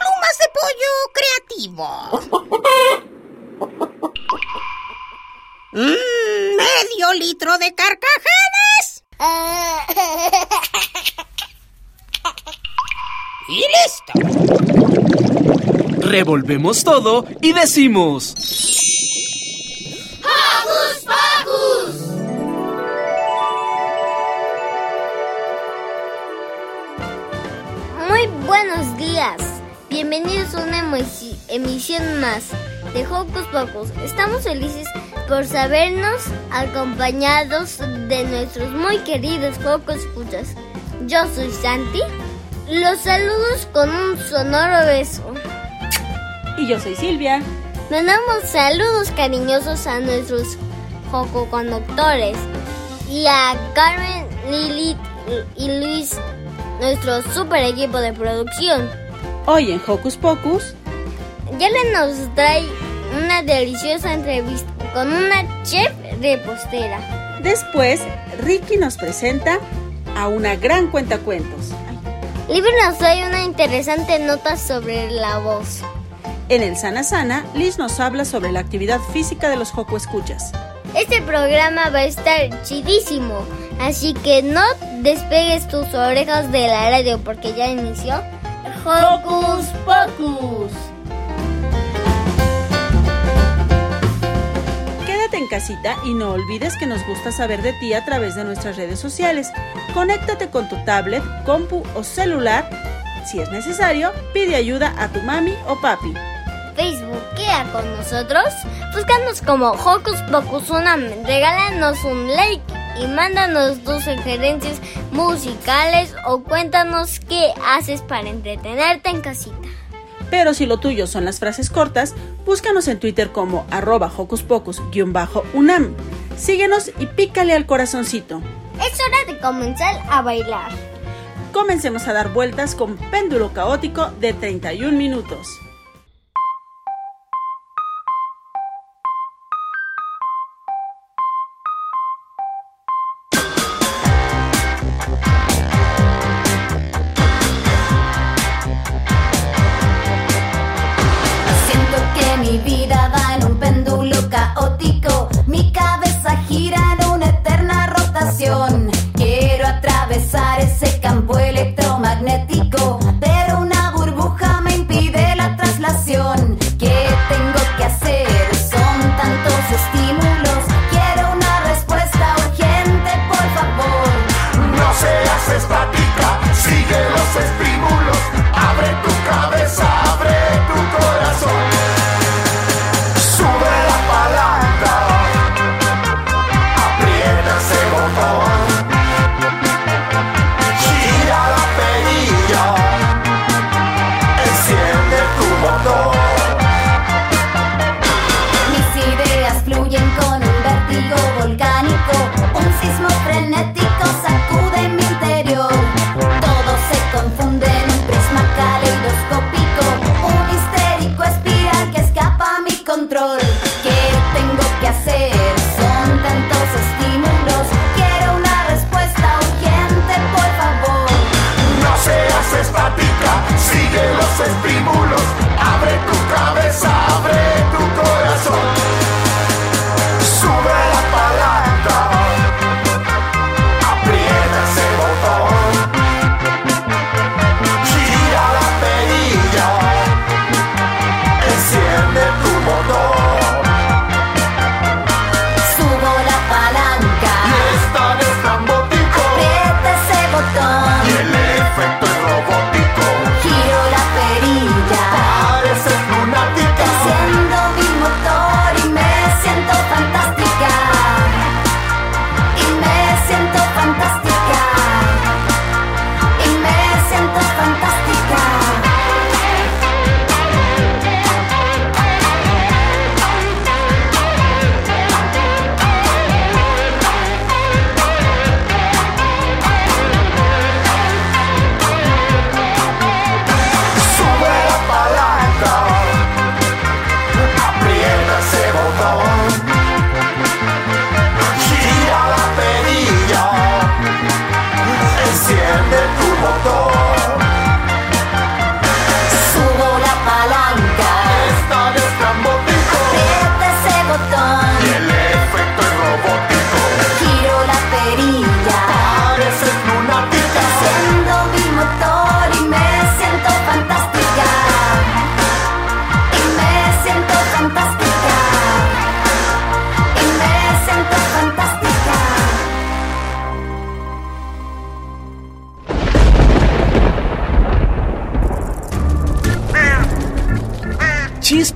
Plumas de pollo creativo. Mm, medio litro de carcajadas. Y listo. Revolvemos todo y decimos... ¡Hocus Pocus! Muy buenos días. Bienvenidos a una emisión más de Hocus Pocus. Estamos felices por sabernos acompañados de nuestros muy queridos Hocus Escuchas. Yo soy Santi. Los saludos con un sonoro beso. Y yo soy Silvia. Mandamos saludos cariñosos a nuestros Joco Conductores y a Carmen, Lilith y Luis, nuestro super equipo de producción. Hoy en Hocus Pocus, Yale nos trae una deliciosa entrevista con una chef repostera. Después, Ricky nos presenta a una gran cuentacuentos. Libby nos trae una interesante nota sobre la voz. En el Sana Sana, Liz nos habla sobre la actividad física de los Joco Escuchas. Este programa va a estar chidísimo, así que no despegues tus orejas de la radio porque ya inició Hocus Pocus. Quédate en casita y no olvides que nos gusta saber de ti a través de nuestras redes sociales. Conéctate con tu tablet, compu o celular. Si es necesario, pide ayuda a tu mami o papi. Facebookea con nosotros, búscanos como Hocus Pocus Unam, regálanos un like y mándanos tus sugerencias musicales o cuéntanos qué haces para entretenerte en casita. Pero si lo tuyo son las frases cortas, búscanos en Twitter como arroba Hocus Pocus-unam. Síguenos y pícale al corazoncito. Es hora de comenzar a bailar. Comencemos a dar vueltas con péndulo caótico de 31 minutos.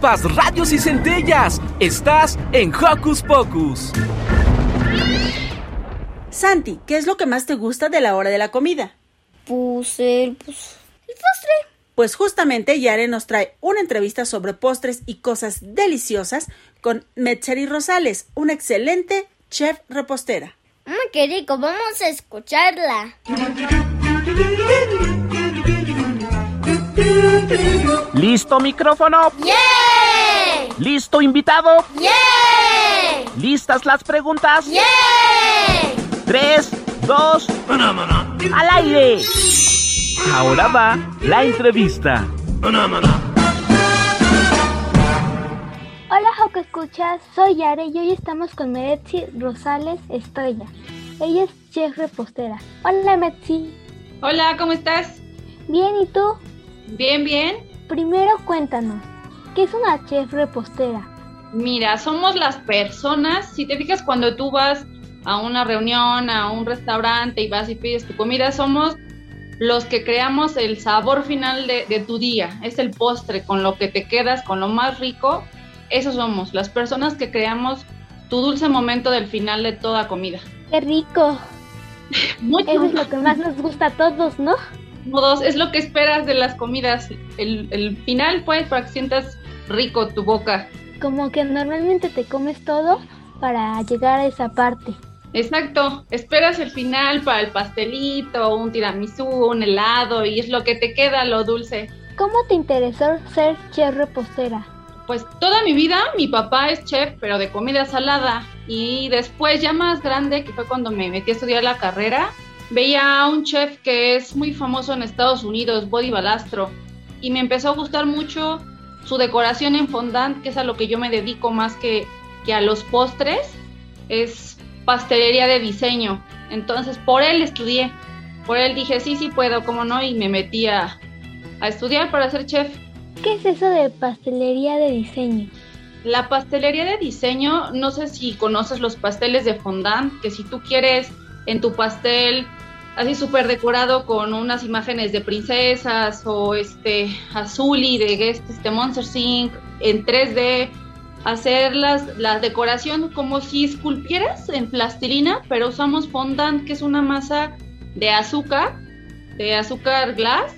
Chispas, radios y centellas. Estás en Hocus Pocus. Santi, ¿qué es lo que más te gusta de la hora de la comida? Pues el, pues, el postre. Pues justamente Yare nos trae una entrevista sobre postres y cosas deliciosas con Metzeri Rosales, una excelente chef repostera. Mm, qué rico, vamos a escucharla. ¿Listo micrófono? ¡Yay! ¿Listo invitado? ¡Yay! ¿Listas las preguntas? ¡Yay! Tres, dos, al aire. Ahora va la entrevista. Hola Joco Escuchas, soy Yare y hoy estamos con Meretzi Rosales Estrella. Ella es chef repostera. Hola Metzi. Hola, ¿cómo estás? Bien, ¿y tú? Bien, bien. Primero cuéntanos, ¿qué es una chef repostera? Mira, somos las personas, si te fijas cuando tú vas a una reunión, a un restaurante y vas y pides tu comida, somos los que creamos el sabor final de, de tu día. Es el postre con lo que te quedas, con lo más rico. Esos somos, las personas que creamos tu dulce momento del final de toda comida. ¡Qué rico! Mucho. Eso es lo que más nos gusta a todos, ¿no? Modos, es lo que esperas de las comidas. El, el final, pues, para que sientas rico tu boca. Como que normalmente te comes todo para llegar a esa parte. Exacto, esperas el final para el pastelito, un tiramisú, un helado y es lo que te queda, lo dulce. ¿Cómo te interesó ser chef repostera? Pues toda mi vida mi papá es chef, pero de comida salada. Y después, ya más grande, que fue cuando me metí a estudiar la carrera, veía a un chef que es muy famoso en Estados Unidos, Body Balastro. Y me empezó a gustar mucho su decoración en fondant, que es a lo que yo me dedico más que, que a los postres. Es pastelería de diseño. Entonces, por él estudié. Por él dije, sí, sí puedo, cómo no, y me metí a, a estudiar para ser chef. ¿Qué es eso de pastelería de diseño? La pastelería de diseño, no sé si conoces los pasteles de fondant, que si tú quieres en tu pastel así súper decorado con unas imágenes de princesas o este azul y de este Monster Inc. en 3D, hacer las, la decoración como si esculpieras en plastilina, pero usamos fondant, que es una masa de azúcar, de azúcar glass,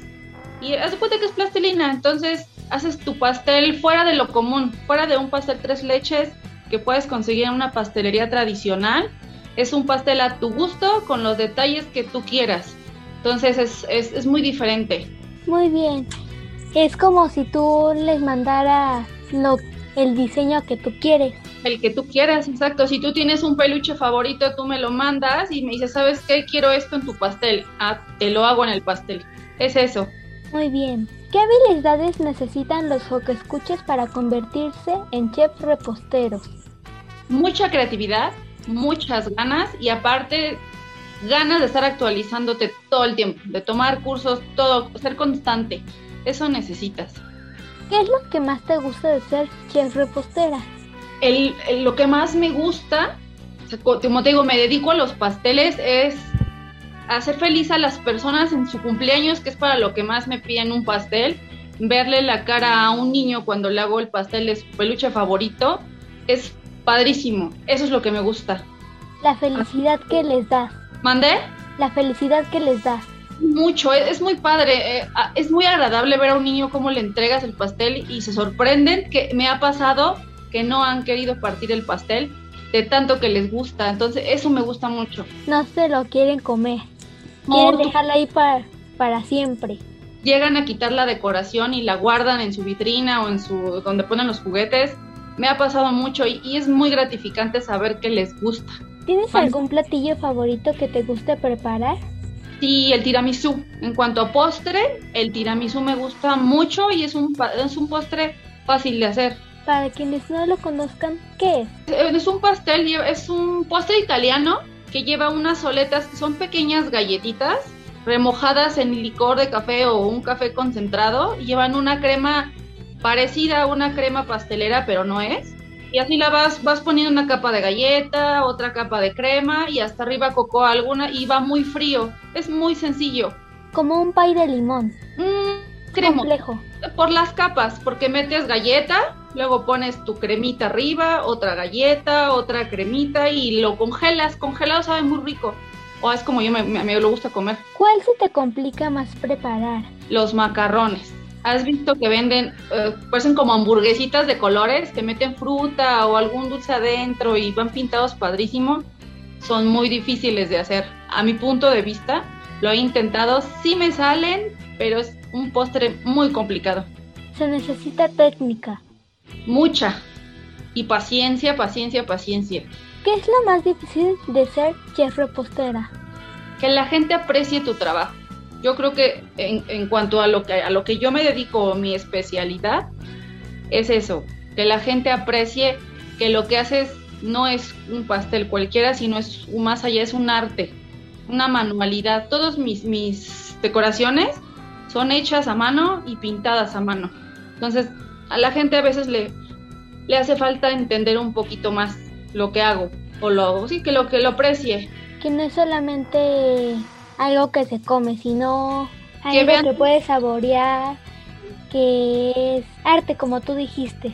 y haz cuenta que es plastilina, entonces haces tu pastel fuera de lo común, fuera de un pastel tres leches que puedes conseguir en una pastelería tradicional, es un pastel a tu gusto con los detalles que tú quieras, entonces es, es, es muy diferente. Muy bien, es como si tú les mandara lo el diseño que tú quieres. El que tú quieras, exacto. Si tú tienes un peluche favorito, tú me lo mandas y me dices, ¿sabes qué? Quiero esto en tu pastel. Ah, te lo hago en el pastel. Es eso. Muy bien. ¿Qué habilidades necesitan los escuches para convertirse en chef reposteros? Mucha creatividad, muchas ganas y aparte ganas de estar actualizándote todo el tiempo, de tomar cursos, todo, ser constante. Eso necesitas. ¿Qué es lo que más te gusta de ser chef repostera? El, el- lo que más me gusta, como te digo, me dedico a los pasteles, es hacer feliz a las personas en su cumpleaños, que es para lo que más me piden un pastel. Verle la cara a un niño cuando le hago el pastel de su peluche favorito, es padrísimo. Eso es lo que me gusta. La felicidad que les das. ¿Mandé? La felicidad que les das. Mucho, es, es muy padre, eh, es muy agradable ver a un niño cómo le entregas el pastel y se sorprenden que me ha pasado que no han querido partir el pastel de tanto que les gusta, entonces eso me gusta mucho. No se lo quieren comer. Quieren tú- dejarlo ahí para, para siempre. Llegan a quitar la decoración y la guardan en su vitrina o en su donde ponen los juguetes. Me ha pasado mucho y, y es muy gratificante saber que les gusta. ¿Tienes algún platillo favorito que te guste preparar? Sí, el tiramisú. En cuanto a postre, el tiramisú me gusta mucho y es un, es un postre fácil de hacer. Para quienes no lo conozcan, ¿qué es? Eh, Es un pastel, es un postre italiano que lleva unas soletas que son pequeñas galletitas remojadas en licor de café o un café concentrado. y Llevan una crema parecida a una crema pastelera, pero no es. Y así la vas, vas poniendo una capa de galleta, otra capa de crema y hasta arriba cocoa alguna y va muy frío. Es muy sencillo. Como un pay de limón. Mm, cremo- complejo. por las capas, porque metes galleta, luego pones tu cremita arriba, otra galleta, otra cremita y lo congelas. Congelado sabe muy rico. O es como yo me, me, me lo gusta comer. ¿Cuál se te complica más preparar? Los macarrones. ¿Has visto que venden, eh, parecen como hamburguesitas de colores, que meten fruta o algún dulce adentro y van pintados padrísimo? Son muy difíciles de hacer. A mi punto de vista, lo he intentado, sí me salen, pero es un postre muy complicado. Se necesita técnica. Mucha. Y paciencia, paciencia, paciencia. ¿Qué es lo más difícil de ser chef repostera? Que la gente aprecie tu trabajo. Yo creo que en, en cuanto a lo que a lo que yo me dedico, mi especialidad, es eso, que la gente aprecie que lo que haces no es un pastel cualquiera, sino es más allá, es un arte, una manualidad. Todos mis, mis decoraciones son hechas a mano y pintadas a mano. Entonces, a la gente a veces le, le hace falta entender un poquito más lo que hago, o lo, sí, que lo que lo aprecie. Que no es solamente algo que se come, sino Que algo vean- que puedes saborear, que es arte, como tú dijiste.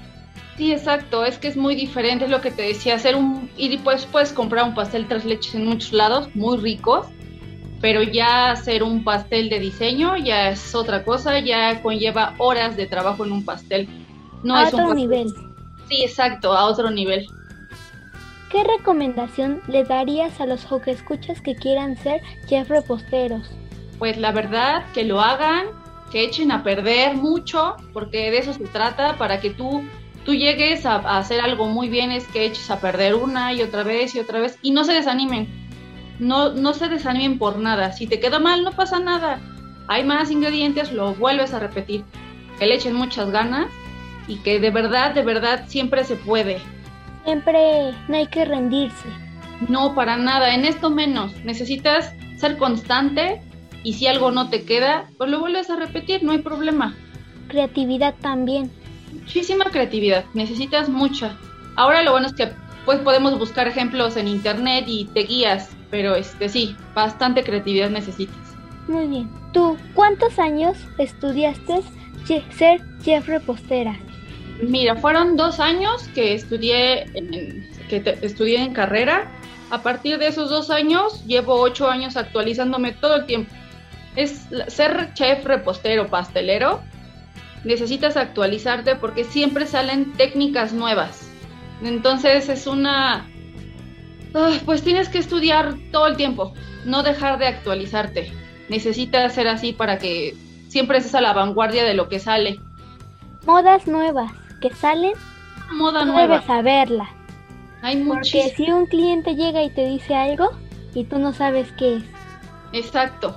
Sí, exacto, es que es muy diferente es lo que te decía, hacer un y pues puedes comprar un pastel tres leches en muchos lados, muy ricos, pero ya hacer un pastel de diseño ya es otra cosa, ya conlleva horas de trabajo en un pastel. No a es un otro pastel- nivel. Sí, exacto, a otro nivel. ¿Qué recomendación le darías a los escuchas que quieran ser chef reposteros? Pues la verdad, que lo hagan, que echen a perder mucho, porque de eso se trata, para que tú, tú llegues a, a hacer algo muy bien, es que eches a perder una y otra vez y otra vez, y no se desanimen, no, no se desanimen por nada, si te queda mal no pasa nada, hay más ingredientes, lo vuelves a repetir, que le echen muchas ganas y que de verdad, de verdad siempre se puede. Siempre no hay que rendirse. No, para nada, en esto menos. Necesitas ser constante y si algo no te queda, pues lo vuelves a repetir, no hay problema. Creatividad también. Muchísima creatividad, necesitas mucha. Ahora lo bueno es que pues podemos buscar ejemplos en internet y te guías, pero este sí, bastante creatividad necesitas. Muy bien. ¿Tú cuántos años estudiaste ser chef repostera? Mira, fueron dos años que estudié en, que te- estudié en carrera. A partir de esos dos años, llevo ocho años actualizándome todo el tiempo. Es ser chef, repostero, pastelero. Necesitas actualizarte porque siempre salen técnicas nuevas. Entonces es una... Ah, pues tienes que estudiar todo el tiempo, no dejar de actualizarte. Necesitas ser así para que siempre estés a la vanguardia de lo que sale. Modas nuevas que salen, Moda tú nueva. debes saberla. Hay Porque si un cliente llega y te dice algo y tú no sabes qué es. Exacto,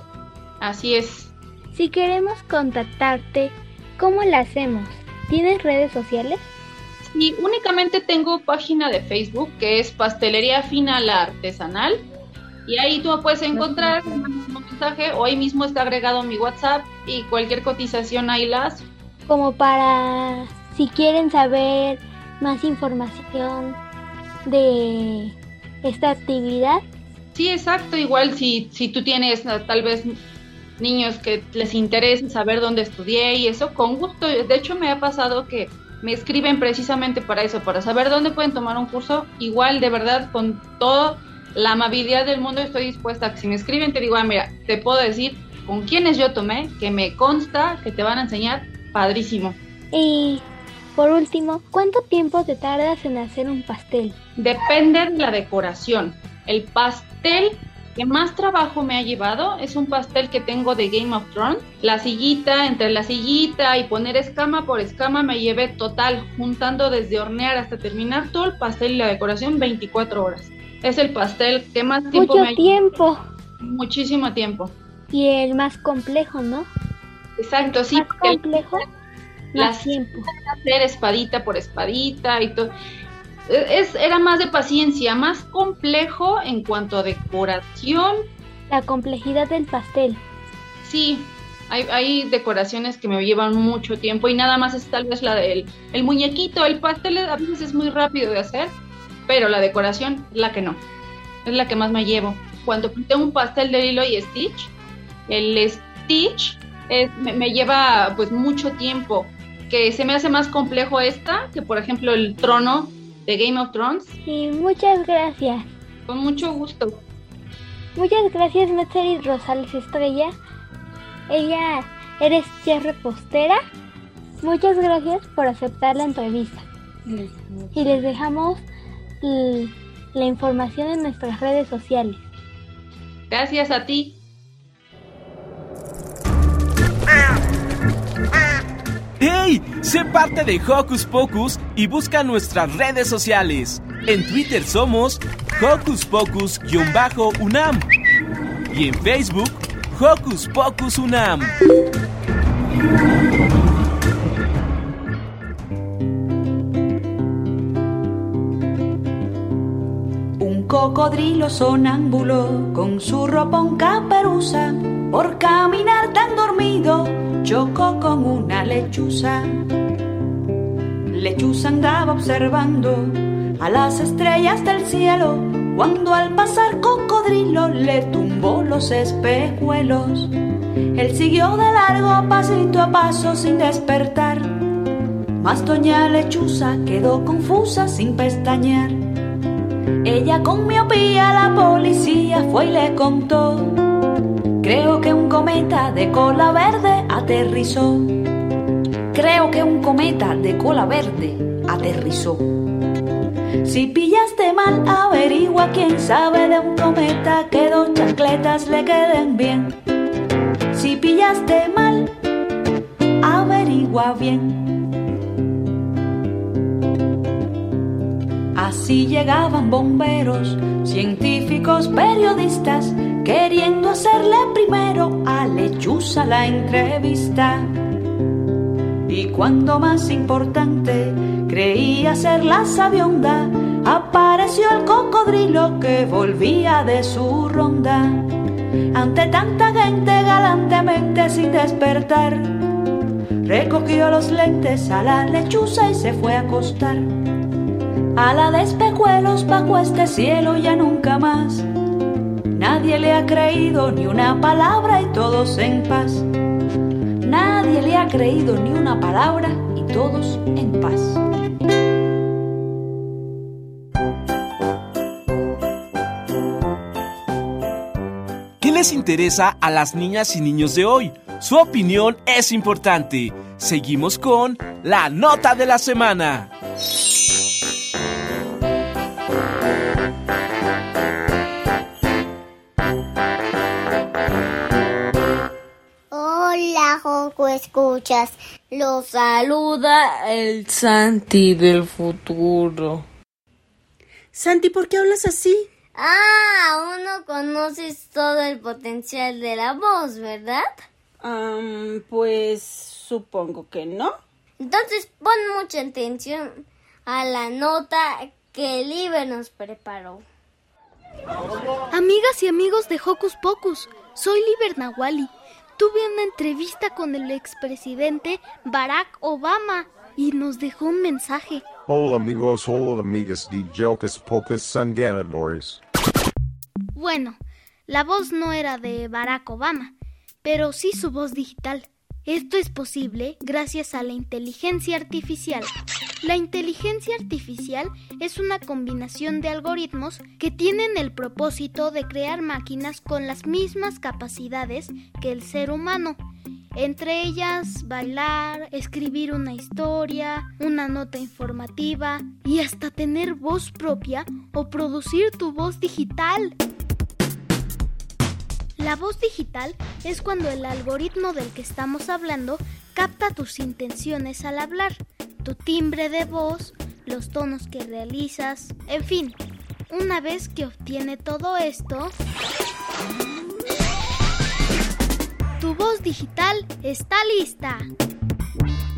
así es. Si queremos contactarte, ¿cómo la hacemos? ¿Tienes redes sociales? Y únicamente tengo página de Facebook que es Pastelería Fina La Artesanal. Y ahí tú puedes encontrar un mensaje o ahí mismo está agregado mi WhatsApp y cualquier cotización ahí la haces. Como para si quieren saber más información de esta actividad. Sí, exacto. Igual si, si tú tienes eh, tal vez niños que les interese saber dónde estudié y eso, con gusto. De hecho, me ha pasado que me escriben precisamente para eso, para saber dónde pueden tomar un curso. Igual, de verdad, con toda la amabilidad del mundo estoy dispuesta a que si me escriben te digo, ah, mira, te puedo decir con quiénes yo tomé, que me consta que te van a enseñar padrísimo. Y por último, ¿cuánto tiempo te tardas en hacer un pastel? Depende de la decoración. El pastel que más trabajo me ha llevado es un pastel que tengo de Game of Thrones. La sillita, entre la sillita y poner escama por escama me llevé total, juntando desde hornear hasta terminar todo el pastel y la decoración 24 horas. Es el pastel que más tiempo Mucho me ha tiempo. Muchísimo tiempo. Y el más complejo, ¿no? Exacto, sí. Más el- complejo, las tiempo. hacer espadita por espadita y todo. Es, era más de paciencia, más complejo en cuanto a decoración. La complejidad del pastel. Sí, hay, hay decoraciones que me llevan mucho tiempo y nada más es tal vez la del el muñequito. El pastel a veces es muy rápido de hacer, pero la decoración es la que no. Es la que más me llevo. Cuando pinté un pastel de Lilo y Stitch, el Stitch me, me, lleva pues mucho tiempo. Que se me hace más complejo esta que por ejemplo el trono de Game of Thrones. Sí, muchas gracias. Con mucho gusto. Muchas gracias, Mercedes Rosales Estrella. Ella eres chef repostera. Muchas gracias por aceptar la entrevista. Y les dejamos la información en nuestras redes sociales. Gracias a ti. ¡Hey! Sé parte de Hocus Pocus y busca nuestras redes sociales. En Twitter somos Hocus Pocus-UNAM y en Facebook Hocus Pocus UNAM. Un cocodrilo sonámbulo con su ropón caperuza, por caminar tan dormido, chocó con una lechuza. Lechuza andaba observando a las estrellas del cielo, cuando al pasar cocodrilo le tumbó los espejuelos. Él siguió de largo pasito a paso sin despertar, mas doña Lechuza quedó confusa sin pestañear. Ella con miopía la policía fue y le contó, creo que un cometa de cola verde aterrizó. Creo que un cometa de cola verde aterrizó. Si pillaste mal, averigua quién sabe de un cometa que dos chancletas le queden bien. Si pillaste mal, averigua bien. Así llegaban bomberos, científicos, periodistas, queriendo hacerle primero a Lechuza la entrevista. Y cuando más importante creía ser la sabionda, apareció el cocodrilo que volvía de su ronda. Ante tanta gente galantemente sin despertar, recogió los lentes a la lechuza y se fue a acostar. A la de espejuelos bajo este cielo ya nunca más. Nadie le ha creído ni una palabra y todos en paz. Nadie le ha creído ni una palabra y todos en paz. ¿Qué les interesa a las niñas y niños de hoy? Su opinión es importante. Seguimos con la nota de la semana. Joco, escuchas. Los saluda el Santi del futuro. Santi, ¿por qué hablas así? Ah, aún no conoces todo el potencial de la voz, ¿verdad? Um, pues supongo que no. Entonces pon mucha atención a la nota que el Iber nos preparó. Amigas y amigos de Hocus Pocus, soy Liber Nawali. Tuve una entrevista con el expresidente Barack Obama y nos dejó un mensaje. Hola amigos, hola amigas de Hocus Pocus son ganadores. Bueno, la voz no era de Barack Obama, pero sí su voz digital. Esto es posible gracias a la inteligencia artificial. La inteligencia artificial es una combinación de algoritmos que tienen el propósito de crear máquinas con las mismas capacidades que el ser humano, entre ellas bailar, escribir una historia, una nota informativa y hasta tener voz propia o producir tu voz digital. La voz digital es cuando el algoritmo del que estamos hablando capta tus intenciones al hablar, tu timbre de voz, los tonos que realizas, en fin. Una vez que obtiene todo esto, tu voz digital está lista.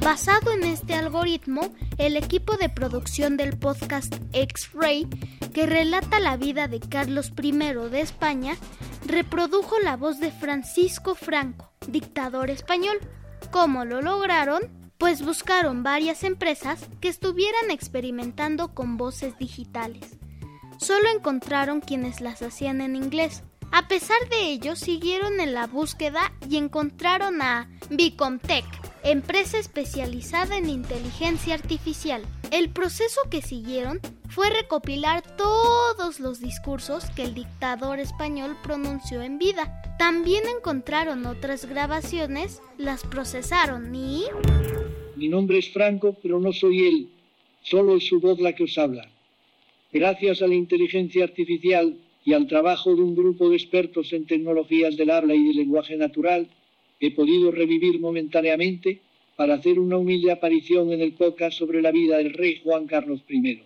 Basado en este algoritmo, el equipo de producción del podcast X-Ray, que relata la vida de Carlos I de España, reprodujo la voz de Francisco Franco, dictador español. ¿Cómo lo lograron? Pues buscaron varias empresas que estuvieran experimentando con voces digitales. Solo encontraron quienes las hacían en inglés, A pesar de ello, siguieron en la búsqueda y encontraron a Bicomtech, empresa especializada en inteligencia artificial. El proceso que siguieron fue recopilar todos los discursos que el dictador español pronunció en vida. También encontraron otras grabaciones, las procesaron y... Mi nombre es Franco, pero no soy él. Solo es su voz la que os habla. Gracias a la inteligencia artificial y al trabajo de un grupo de expertos en tecnologías del habla y del lenguaje natural, he podido revivir momentáneamente para hacer una humilde aparición en el podcast sobre la vida del rey Juan Carlos I.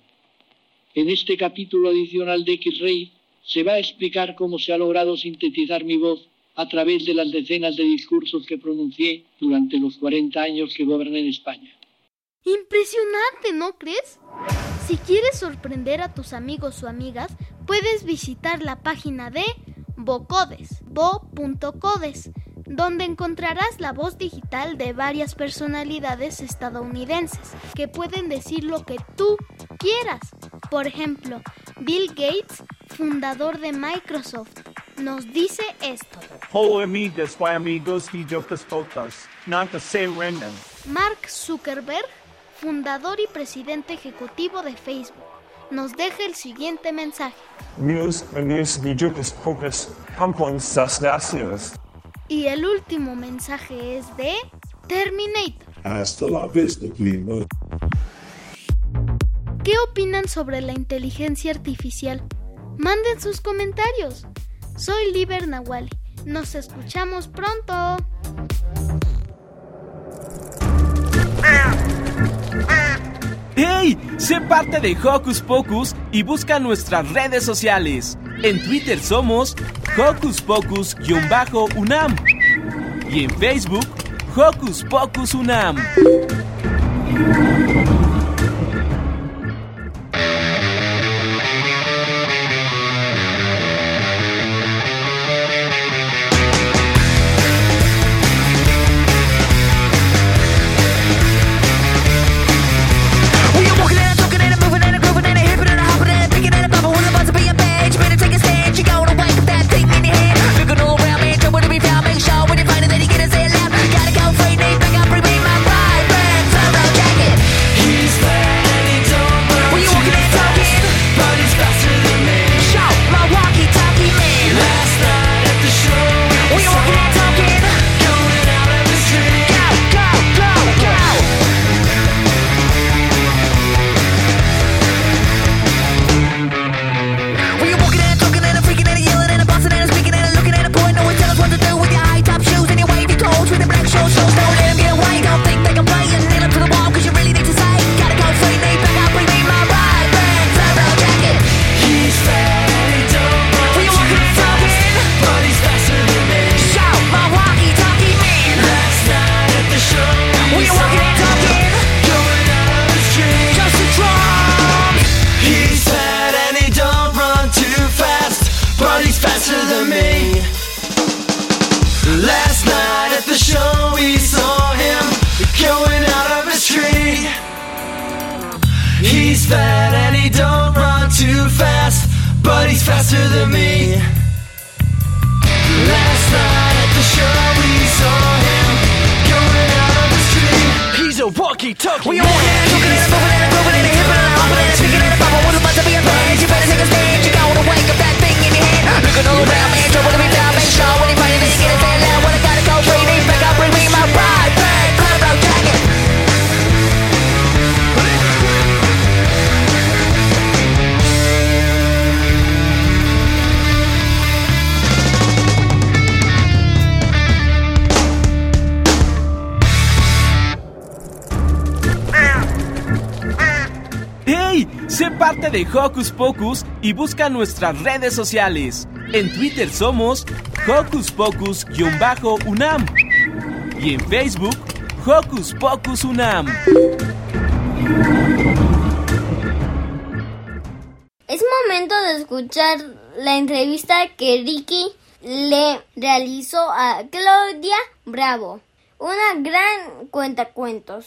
En este capítulo adicional de X-Ray se va a explicar cómo se ha logrado sintetizar mi voz a través de las decenas de discursos que pronuncié durante los 40 años que goberné en España. Impresionante, ¿no crees? Si quieres sorprender a tus amigos o amigas, puedes visitar la página de bo.codes, donde encontrarás la voz digital de varias personalidades estadounidenses que pueden decir lo que tú quieras. Por ejemplo, Bill Gates, fundador de Microsoft, nos dice esto. Hola amigos rendan. Mark Zuckerberg, fundador y presidente ejecutivo de Facebook, nos deja el siguiente mensaje. News, amigos. Y el último mensaje es de Terminator. Hasta la vista, primo. ¿Qué opinan sobre la inteligencia artificial? Manden sus comentarios. Soy Liber Nawali. Nos escuchamos pronto. ¡Hey! Sé parte de Hocus Pocus y busca nuestras redes sociales. En Twitter somos Hocus Pocus-UNAM y en Facebook Hocus Pocus UNAM. Hocus Pocus y busca nuestras redes sociales. En Twitter somos Hocus Pocus-UNAM y en Facebook Hocus Pocus UNAM. Es momento de escuchar la entrevista que Ricky le realizó a Claudia Bravo, una gran cuentacuentos.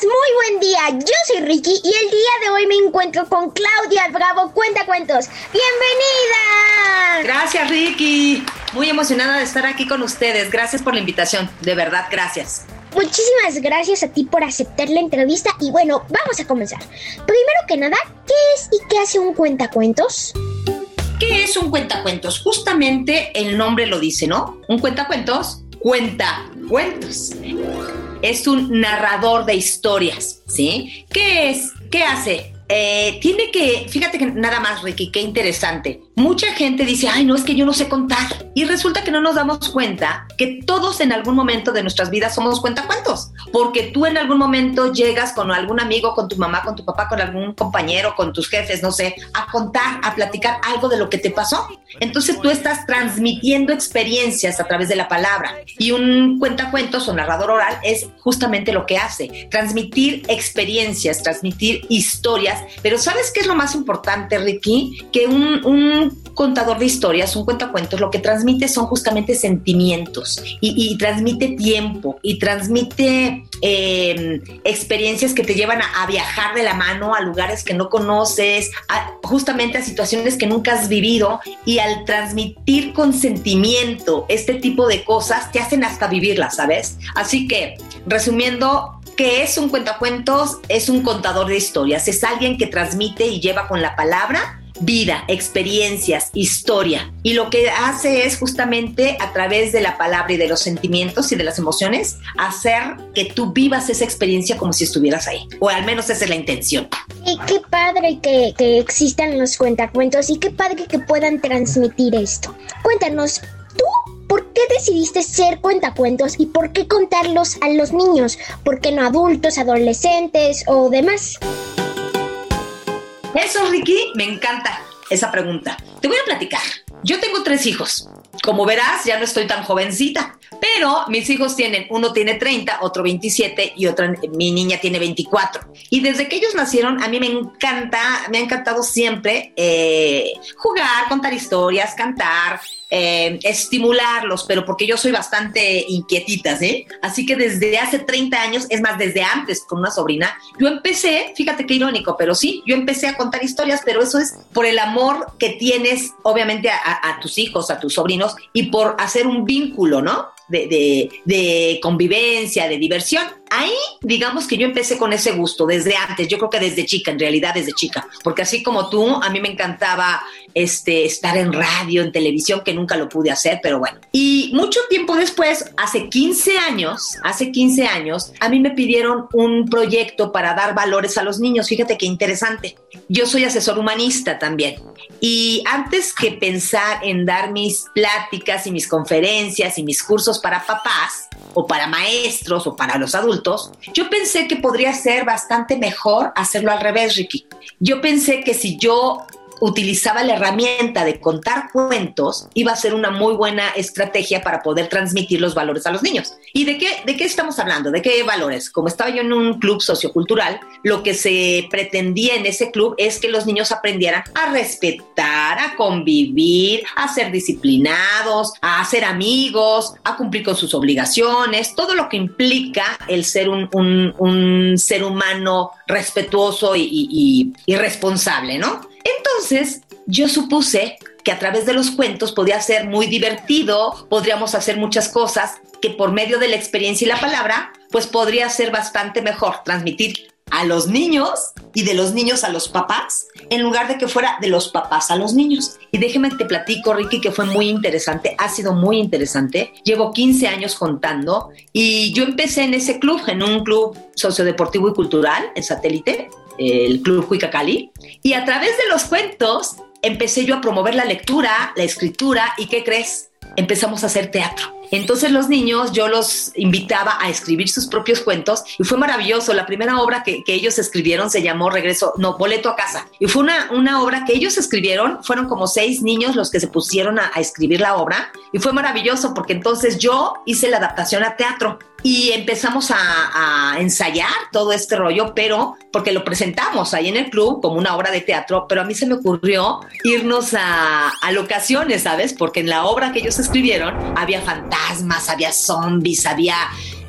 Muy buen día. Yo soy Ricky y el día de hoy me encuentro con Claudia Bravo Cuenta Cuentos. ¡Bienvenida! Gracias, Ricky. Muy emocionada de estar aquí con ustedes. Gracias por la invitación. De verdad, gracias. Muchísimas gracias a ti por aceptar la entrevista y bueno, vamos a comenzar. Primero que nada, ¿qué es y qué hace un cuentacuentos? ¿Qué es un cuentacuentos? Justamente el nombre lo dice, ¿no? Un cuentacuentos cuenta cuentos. Es un narrador de historias, ¿sí? ¿Qué es? ¿Qué hace? Eh, tiene que, fíjate que nada más, Ricky, qué interesante. Mucha gente dice, ay, no, es que yo no sé contar. Y resulta que no nos damos cuenta que todos en algún momento de nuestras vidas somos cuentacuentos. Porque tú en algún momento llegas con algún amigo, con tu mamá, con tu papá, con algún compañero, con tus jefes, no sé, a contar, a platicar algo de lo que te pasó. Entonces tú estás transmitiendo experiencias a través de la palabra. Y un cuentacuentos o narrador oral es justamente lo que hace, transmitir experiencias, transmitir historias. Pero ¿sabes qué es lo más importante, Ricky? Que un, un contador de historias, un cuentacuentos, lo que transmite son justamente sentimientos y, transmite tiempo y transmite eh, experiencias que te llevan a, viajar de la mano a lugares que no conoces, a, justamente a situaciones que nunca has vivido y al transmitir con sentimiento este tipo de cosas te hacen hasta vivirlas, ¿sabes? Así que, resumiendo, ¿Qué es un cuentacuentos? Es un contador de historias, es alguien que transmite y lleva con la palabra vida, experiencias, historia. Y lo que hace es justamente a través de la palabra y de los sentimientos y de las emociones, hacer que tú vivas esa experiencia como si estuvieras ahí. O al menos esa es la intención. Y qué padre que, que existan los cuentacuentos y qué padre que puedan transmitir esto. Cuéntanos, ¿tú ¿Por qué decidiste ser cuentacuentos y por qué contarlos a los niños? ¿Por qué no adultos, adolescentes o demás? Eso, Ricky, me encanta esa pregunta. Te voy a platicar. Yo tengo tres hijos. Como verás, ya no estoy tan jovencita, pero mis hijos tienen, uno tiene 30, otro 27 y otra, mi niña tiene 24. Y desde que ellos nacieron, a mí me encanta, me ha encantado siempre eh, jugar, contar historias, cantar, eh, estimularlos, pero porque yo soy bastante inquietita, ¿eh? Así que desde hace 30 años, es más, desde antes con una sobrina, yo empecé, fíjate qué irónico, pero sí, yo empecé a contar historias, pero eso es por el amor que tienes, obviamente, a, tus hijos, a tus sobrinos, y por hacer un vínculo, ¿no? De, convivencia, de diversión. Ahí, digamos que yo empecé con ese gusto desde antes, yo creo que desde chica, en realidad desde chica, porque así como tú, a mí me encantaba este, estar en radio, en televisión, que nunca lo pude hacer, pero bueno. Y mucho tiempo después, hace 15 años, hace 15 años, a mí me pidieron un proyecto para dar valores a los niños, fíjate qué interesante. Yo soy asesor humanista también. Y antes que pensar en dar mis pláticas y mis conferencias y mis cursos para papás, o para maestros, o para los adultos, yo pensé que podría ser bastante mejor hacerlo al revés, Ricky. Yo pensé que si yo utilizaba la herramienta de contar cuentos, iba a ser una muy buena estrategia para poder transmitir los valores a los niños. ¿Y de qué, de qué estamos hablando? ¿De qué valores? Como estaba yo en un club sociocultural, lo que se pretendía en ese club es que los niños aprendieran a respetar, a convivir, a ser disciplinados, a ser amigos, a cumplir con sus obligaciones, todo lo que implica el ser un, ser humano respetuoso y responsable, ¿no? Entonces, yo supuse que a través de los cuentos podía ser muy divertido, podríamos hacer muchas cosas que por medio de la experiencia y la palabra, pues podría ser bastante mejor transmitir a los niños y de los niños a los papás, en lugar de que fuera de los papás a los niños. Y déjeme te platico, Ricky, que fue muy interesante, ha sido muy interesante. Llevo 15 años contando y yo empecé en ese club, en un club sociodeportivo y cultural, en satélite, el Club Huicacali, y a través de los cuentos empecé yo a promover la lectura, la escritura, y ¿qué crees? Empezamos a hacer teatro. Entonces los niños yo los invitaba a escribir sus propios cuentos y fue maravilloso. La primera obra que, que ellos escribieron se llamó Regreso, no, Boleto a casa. Y fue una, una obra que ellos escribieron, fueron como seis niños los que se pusieron a, a escribir la obra y fue maravilloso porque entonces yo hice la adaptación a teatro y empezamos a, a, ensayar todo este rollo, pero porque lo presentamos ahí en el club como una obra de teatro, pero a mí se me ocurrió irnos a, a locaciones, ¿sabes? Porque en la obra que ellos escribieron había fantasmas, había zombies, había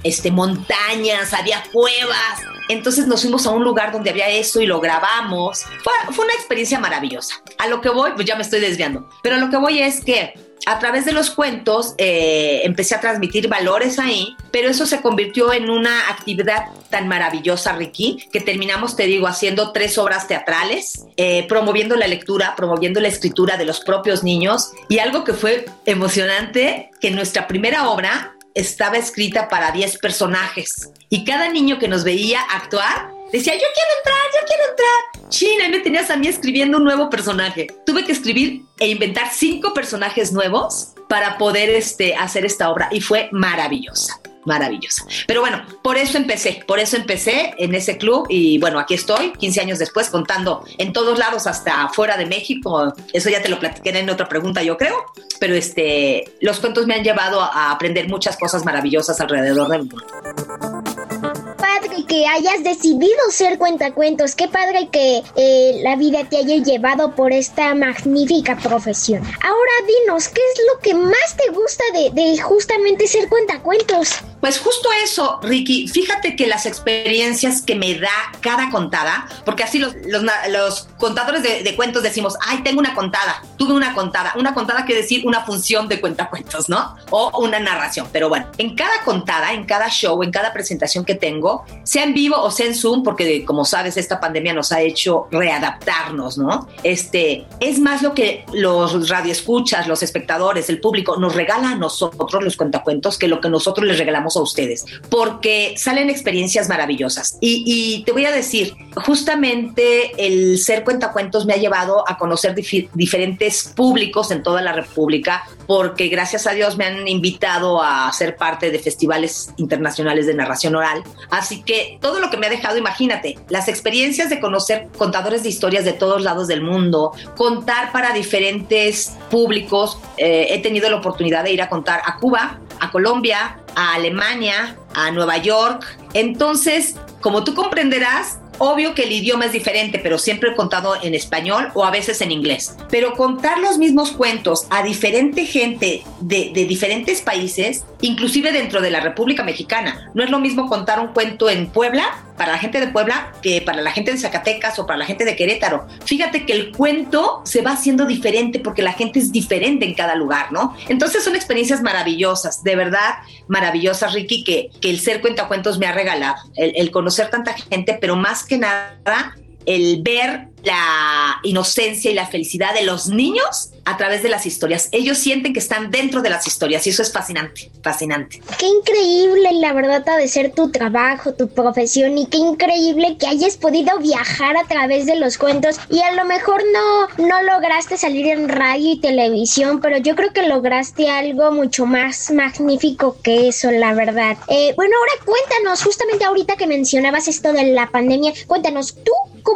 este, montañas, había cuevas. Entonces nos fuimos a un lugar donde había eso y lo grabamos. Fue, fue una experiencia maravillosa. A lo que voy, pues ya me estoy desviando, pero a lo que voy es que a través de los cuentos eh, empecé a transmitir valores ahí, pero eso se convirtió en una actividad tan maravillosa, Ricky, que terminamos, te digo, haciendo tres obras teatrales, eh, promoviendo la lectura, promoviendo la escritura de los propios niños. Y algo que fue emocionante, que nuestra primera obra estaba escrita para 10 personajes. Y cada niño que nos veía actuar decía, yo quiero entrar, yo quiero entrar. China, y me tenías a mí escribiendo un nuevo personaje. Tuve que escribir e inventar cinco personajes nuevos para poder este, hacer esta obra y fue maravillosa maravillosa. Pero bueno, por eso empecé, por eso empecé en ese club y bueno, aquí estoy, 15 años después, contando en todos lados, hasta fuera de México. Eso ya te lo platiqué en otra pregunta, yo creo. Pero este, los cuentos me han llevado a aprender muchas cosas maravillosas alrededor del mundo padre que hayas decidido ser cuentacuentos. Qué padre que eh, la vida te haya llevado por esta magnífica profesión. Ahora dinos, ¿qué es lo que más te gusta de, justamente ser cuentacuentos? Pues justo eso, Ricky. Fíjate que las experiencias que me da cada contada, porque así los contadores de, de, cuentos decimos, ay, tengo una contada, tuve una contada. Una contada quiere decir una función de cuentacuentos, ¿no? O una narración. Pero bueno, en cada contada, en cada show, en cada presentación que tengo, sea en vivo o sea en Zoom, porque como sabes, esta pandemia nos ha hecho readaptarnos, ¿no? Este, es más lo que los radioescuchas, los espectadores, el público nos regala a nosotros, los cuentacuentos, que lo que nosotros les regalamos a ustedes, porque salen experiencias maravillosas. Y, te voy a decir, justamente el ser cuentacuentos me ha llevado a conocer dif diferentes públicos en toda la República, porque gracias a Dios me han invitado a ser parte de festivales internacionales de narración oral. Así que todo lo que me ha dejado, imagínate, las experiencias de conocer contadores de historias de todos lados del mundo, contar para diferentes públicos. Eh, he tenido la oportunidad de ir a contar a Cuba, a Colombia, a Alemania, a Nueva York. Entonces, como tú comprenderás, Obvio que el idioma es diferente, pero siempre he contado en español o a veces en inglés. Pero contar los mismos cuentos a diferente gente de, de, diferentes países, inclusive dentro de la República Mexicana, no es lo mismo contar un cuento en Puebla para la gente de Puebla que para la gente de Zacatecas o para la gente de Querétaro. Fíjate que el cuento se va haciendo diferente porque la gente es diferente en cada lugar, ¿no? Entonces son experiencias maravillosas, de verdad maravillosas, Ricky, que, que el ser cuentacuentos me ha regalado, el, el conocer tanta gente, pero más que nada el ver la inocencia y la felicidad de los niños a través de las historias. Ellos sienten que están dentro de las historias y eso es fascinante, fascinante. Qué increíble la verdad ha de ser tu trabajo, tu profesión y qué increíble que hayas podido viajar a través de los cuentos y a lo mejor no, no lograste salir en radio y televisión, pero yo creo que lograste algo mucho más magnífico que eso, la verdad. Eh, bueno, ahora cuéntanos, justamente ahorita que mencionabas esto de la pandemia, cuéntanos, ¿tú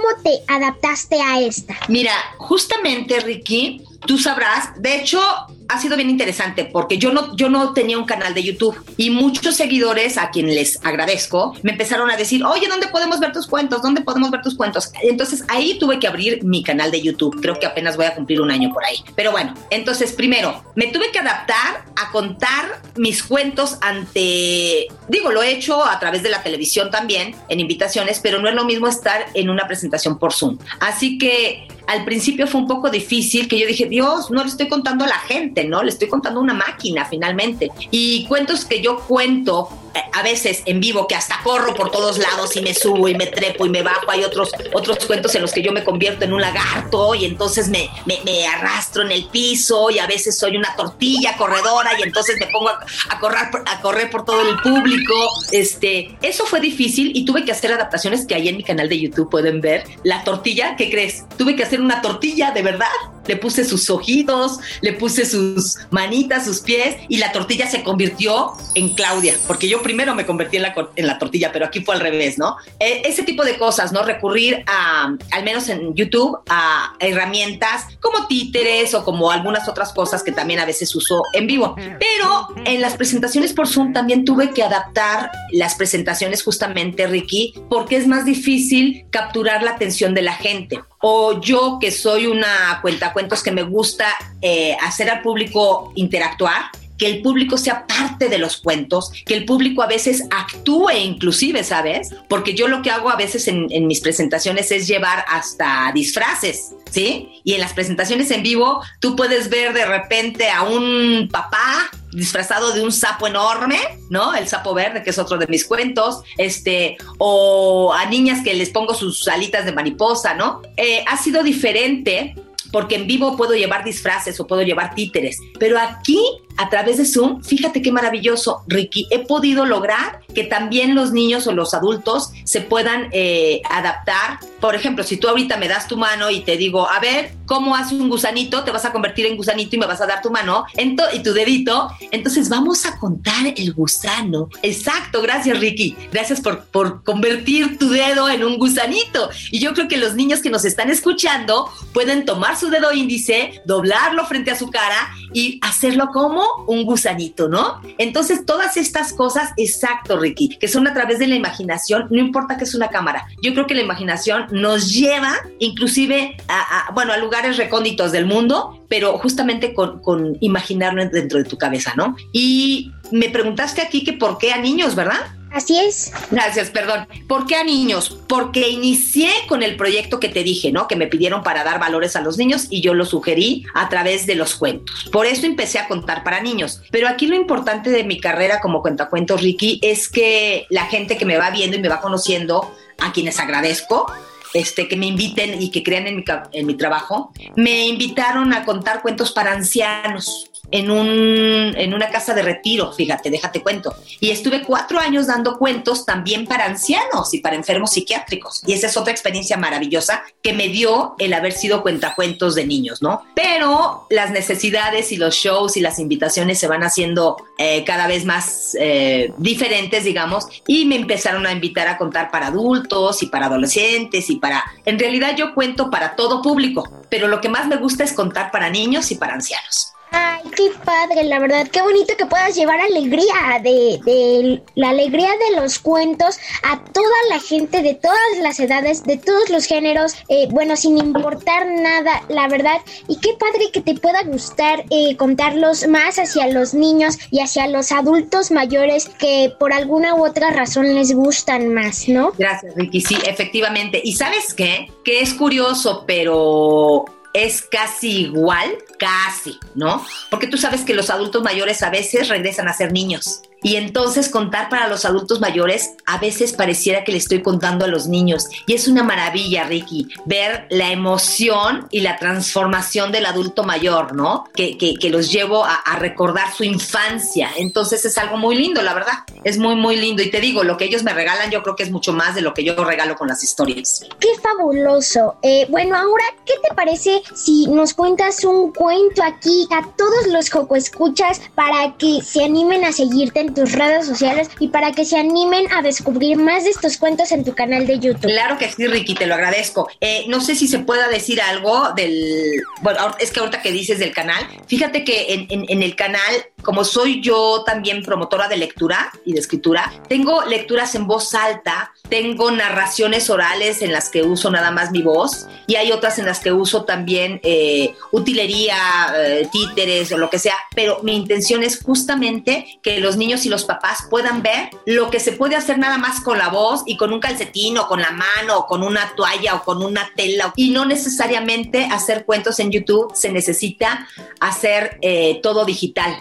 cómo te adaptaste a esta? Mira, justamente, Ricky, tú sabrás, de hecho, ha sido bien interesante porque yo no, yo no tenía un canal de YouTube y muchos seguidores a quien les agradezco me empezaron a decir, oye, ¿dónde podemos ver tus cuentos? ¿Dónde podemos ver tus cuentos? Entonces ahí tuve que abrir mi canal de YouTube. Creo que apenas voy a cumplir un año por ahí. Pero bueno, entonces primero, me tuve que adaptar a contar mis cuentos ante, digo, lo he hecho a través de la televisión también, en invitaciones, pero no es lo mismo estar en una presentación por Zoom. Así que al principio fue un poco difícil que yo dije, Dios, no le estoy contando a la gente, ¿no? Le estoy contando una máquina finalmente. Y cuentos que yo cuento eh, a veces en vivo que hasta corro por todos lados y me subo y me trepo y me bajo. Hay otros, otros cuentos en los que yo me convierto en un lagarto y entonces me, me, me arrastro en el piso y a veces soy una tortilla corredora y entonces me pongo a, a, correr, a correr por todo el público. Este, eso fue difícil y tuve que hacer adaptaciones que ahí en mi canal de YouTube pueden ver. La tortilla, ¿qué crees? Tuve que hacer una tortilla de verdad le puse sus ojitos, le puse sus manitas, sus pies y la tortilla se convirtió en Claudia, porque yo primero me convertí en la, en la tortilla, pero aquí fue al revés, ¿no? Eh, ese tipo de cosas, ¿no? Recurrir a, al menos en YouTube, a herramientas como títeres o como algunas otras cosas que también a veces uso en vivo. Pero en las presentaciones por Zoom también tuve que adaptar las presentaciones justamente, Ricky, porque es más difícil capturar la atención de la gente. O yo que soy una cuentacuentos que me gusta eh, hacer al público interactuar, que el público sea parte de los cuentos, que el público a veces actúe inclusive, ¿sabes? Porque yo lo que hago a veces en, en mis presentaciones es llevar hasta disfraces, ¿sí? Y en las presentaciones en vivo tú puedes ver de repente a un papá disfrazado de un sapo enorme, ¿no? El sapo verde, que es otro de mis cuentos, este, o a niñas que les pongo sus alitas de mariposa, ¿no? Eh, ha sido diferente porque en vivo puedo llevar disfraces o puedo llevar títeres, pero aquí a través de Zoom, fíjate qué maravilloso, Ricky, he podido lograr que también los niños o los adultos se puedan eh, adaptar. Por ejemplo, si tú ahorita me das tu mano y te digo, a ver, ¿cómo hace un gusanito? Te vas a convertir en gusanito y me vas a dar tu mano y tu dedito. Entonces vamos a contar el gusano. Exacto, gracias Ricky. Gracias por, por convertir tu dedo en un gusanito. Y yo creo que los niños que nos están escuchando pueden tomar su dedo índice, doblarlo frente a su cara y hacerlo como un gusanito, ¿no? Entonces, todas estas cosas, exacto, Ricky, que son a través de la imaginación, no importa que es una cámara. Yo creo que la imaginación nos lleva inclusive a, bueno, a lugares recónditos del mundo, pero justamente con, con imaginarlo dentro de tu cabeza, ¿no? Y me preguntaste aquí que por qué a niños, ¿verdad? Así es. Gracias, perdón. ¿Por qué a niños? Porque inicié con el proyecto que te dije, ¿no? Que me pidieron para dar valores a los niños y yo lo sugerí a través de los cuentos. Por eso empecé a contar para niños. Pero aquí lo importante de mi carrera como cuentacuentos, Ricky, es que la gente que me va viendo y me va conociendo, a quienes agradezco, este, que me inviten y que crean en mi, ca- en mi trabajo, me invitaron a contar cuentos para ancianos en, un, en una casa de retiro, fíjate, déjate cuento. Y estuve cuatro años dando cuentos también para ancianos y para enfermos psiquiátricos. Y esa es otra experiencia maravillosa que me dio el haber sido cuentacuentos de niños, ¿no? Pero las necesidades y los shows y las invitaciones se van haciendo eh, cada vez más eh, diferentes, digamos, y me empezaron a invitar a contar para adultos y para adolescentes y para... En realidad yo cuento para todo público, pero lo que más me gusta es contar para niños y para ancianos. Ay, qué padre, la verdad, qué bonito que puedas llevar alegría de, de la alegría de los cuentos a toda la gente de todas las edades, de todos los géneros, eh, bueno, sin importar nada, la verdad, y qué padre que te pueda gustar eh, contarlos más hacia los niños y hacia los adultos mayores que por alguna u otra razón les gustan más, ¿no? Gracias, Ricky. Sí, efectivamente. ¿Y sabes qué? Que es curioso, pero es casi igual, casi, ¿no? Porque tú sabes que los adultos mayores a veces regresan a ser niños. Y entonces contar para los adultos mayores a veces pareciera que le estoy contando a los niños. Y es una maravilla, Ricky, ver la emoción y la transformación del adulto mayor, ¿no? Que, que, los llevo a, a recordar su infancia. Entonces es algo muy lindo, la verdad. Es muy, muy lindo. Y te digo, lo que ellos me regalan yo creo que es mucho más de lo que yo regalo con las historias. Qué fabuloso. Eh, bueno, ahora, ¿qué te parece si nos cuentas un cuento aquí a todos los Joco Escuchas para que se animen a seguirte en tus redes sociales y para que se animen a descubrir más de estos cuentos en tu canal de YouTube? Claro que sí, Ricky, te lo agradezco. Eh, no sé si se pueda decir algo del... Bueno, es que ahorita que dices del canal, fíjate que en- en el canal, como soy yo también promotora de lectura y de escritura, tengo lecturas en voz alta, tengo narraciones orales en las que uso nada más mi voz y hay otras en las que uso también eh, utilería, eh, títeres o lo que sea, pero mi intención es justamente que los niños y los papás puedan ver lo que se puede hacer nada más con la voz y con un calcetín o con la mano o con una toalla o con una tela y no necesariamente hacer cuentos en YouTube, se necesita hacer eh, todo digital.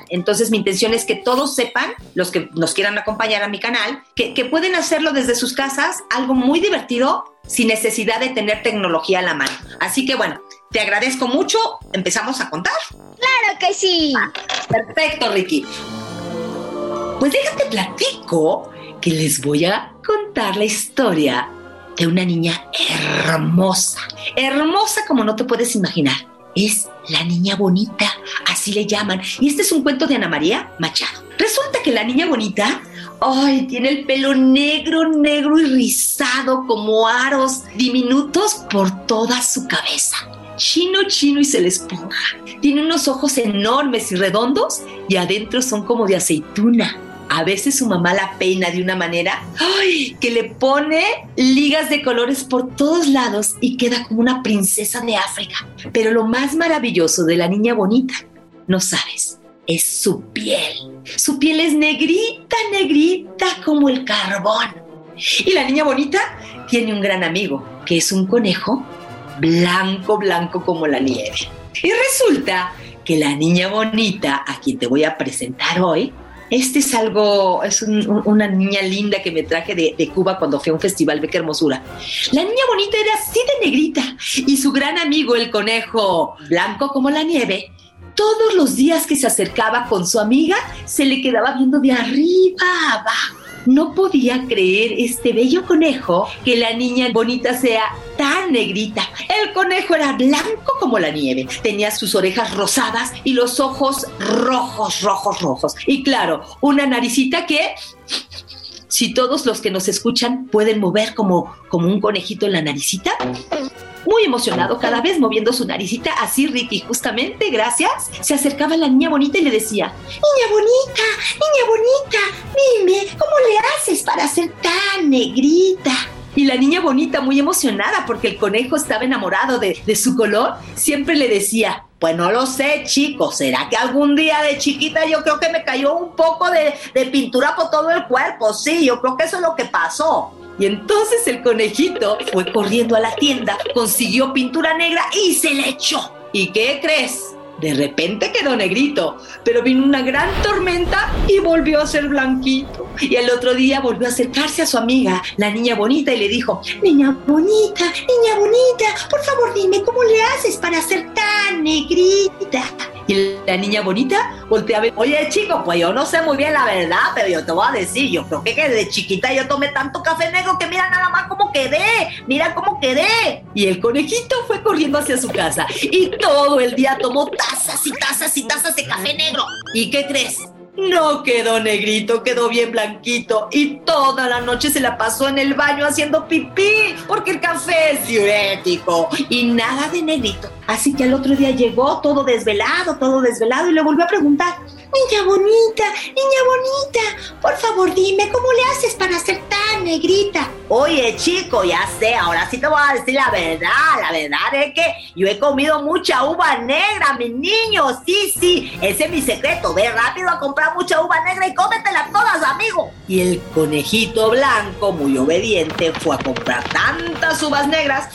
Mi intención es que todos sepan, los que nos quieran acompañar a mi canal, que, que pueden hacerlo desde sus casas, algo muy divertido sin necesidad de tener tecnología a la mano. Así que bueno, te agradezco mucho. Empezamos a contar. Claro que sí. Perfecto, Ricky. Pues déjate platico que les voy a contar la historia de una niña hermosa, hermosa como no te puedes imaginar. Es la niña bonita, así le llaman. Y este es un cuento de Ana María Machado. Resulta que la niña bonita, ay, tiene el pelo negro, negro y rizado como aros diminutos por toda su cabeza. Chino, chino y se le esponja. Tiene unos ojos enormes y redondos y adentro son como de aceituna. A veces su mamá la peina de una manera que le pone ligas de colores por todos lados y queda como una princesa de África. Pero lo más maravilloso de la niña bonita, no sabes, es su piel. Su piel es negrita, negrita como el carbón. Y la niña bonita tiene un gran amigo, que es un conejo blanco, blanco como la nieve. Y resulta que la niña bonita, a quien te voy a presentar hoy, este es algo, es un- un- una niña linda que me traje de, de Cuba cuando fui a un festival, ve qué hermosura. La niña bonita era así de negrita y su gran amigo, el conejo blanco como la nieve, todos los días que se acercaba con su amiga, se le quedaba viendo de arriba a abajo. No podía creer este bello conejo que la niña bonita sea tan negrita. El conejo era blanco como la nieve, tenía sus orejas rosadas y los ojos rojos, rojos, rojos. Y claro, una naricita que, si todos los que nos escuchan pueden mover como, como un conejito en la naricita, muy emocionado, cada vez moviendo su naricita así, Ricky, justamente, gracias, se acercaba a la niña bonita y le decía, Niña bonita, niña bonita, dime, ¿cómo le haces para ser tan negrita? Y la niña bonita, muy emocionada porque el conejo estaba enamorado de, de su color, siempre le decía, pues no lo sé, chico, ¿será que algún día de chiquita yo creo que me cayó un poco de, de pintura por todo el cuerpo? Sí, yo creo que eso es lo que pasó. Y entonces el conejito fue corriendo a la tienda, consiguió pintura negra y se le echó. ¿Y qué crees? De repente quedó negrito, pero vino una gran tormenta y volvió a ser blanquito. Y el otro día volvió a acercarse a su amiga, la niña bonita, y le dijo, Niña bonita, niña bonita, por favor dime, ¿cómo le haces para ser tan negrita? Y la niña bonita voltea a ver, oye chico, pues yo no sé muy bien la verdad, pero yo te voy a decir, yo creo que desde chiquita yo tomé tanto café negro que mira nada más cómo quedé, mira cómo quedé. Y el conejito fue corriendo hacia su casa y todo el día tomó tazas y tazas y tazas de café negro. ¿Y qué crees? No quedó negrito, quedó bien blanquito y toda la noche se la pasó en el baño haciendo pipí porque el café es diurético y nada de negrito. Así que al otro día llegó todo desvelado, todo desvelado y le volvió a preguntar, Niña bonita, niña bonita, por favor dime, ¿cómo le haces para ser tan negrita? Oye, chico, ya sé, ahora sí te voy a decir la verdad. La verdad es que yo he comido mucha uva negra, mi niño. Sí, sí, ese es mi secreto. Ve rápido a comprar mucha uva negra y cómetela todas, amigo. Y el conejito blanco, muy obediente, fue a comprar tantas uvas negras.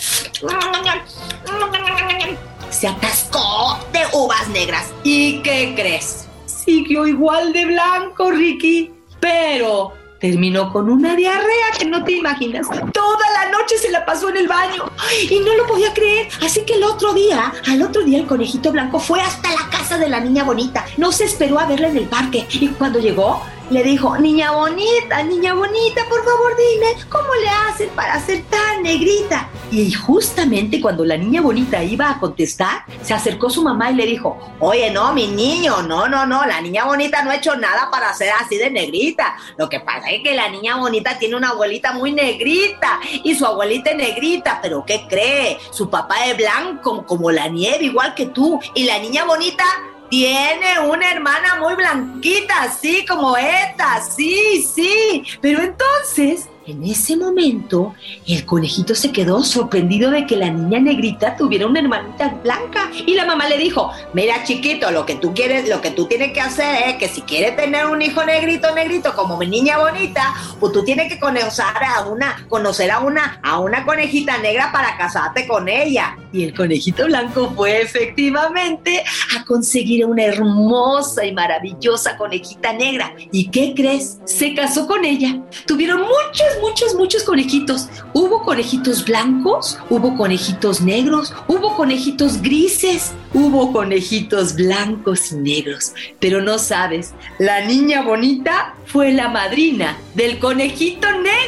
Se atascó de uvas negras. ¿Y qué crees? Siguió igual de blanco, Ricky. Pero terminó con una diarrea que no te imaginas. Toda la noche se la pasó en el baño y no lo podía creer. Así que el otro día, al otro día el conejito blanco fue hasta la casa de la niña bonita. No se esperó a verla en el parque y cuando llegó le dijo, niña bonita, niña bonita, por favor dime, ¿cómo le hacen para ser tan negrita? Y justamente cuando la niña bonita iba a contestar, se acercó su mamá y le dijo, oye, no, mi niño, no, no, no, la niña bonita no ha hecho nada para ser así de negrita. Lo que pasa es que la niña bonita tiene una abuelita muy negrita y su abuelita es negrita, pero ¿qué cree? Su papá es blanco como la nieve, igual que tú, y la niña bonita tiene una hermana muy blanquita, así como esta, sí, sí. Pero entonces, en ese momento, el conejito se quedó sorprendido de que la niña negrita tuviera una hermanita blanca. Y la mamá le dijo, mira chiquito, lo que tú quieres, lo que tú tienes que hacer es que si quieres tener un hijo negrito, negrito, como mi niña bonita, pues tú tienes que conocer a una, conocer a una, a una conejita negra para casarte con ella. Y el conejito blanco fue efectivamente a conseguir una hermosa y maravillosa conejita negra. ¿Y qué crees? Se casó con ella. Tuvieron muchos, muchos, muchos conejitos. Hubo conejitos blancos, hubo conejitos negros, hubo conejitos grises, hubo conejitos blancos y negros. Pero no sabes, la niña bonita fue la madrina del conejito negro.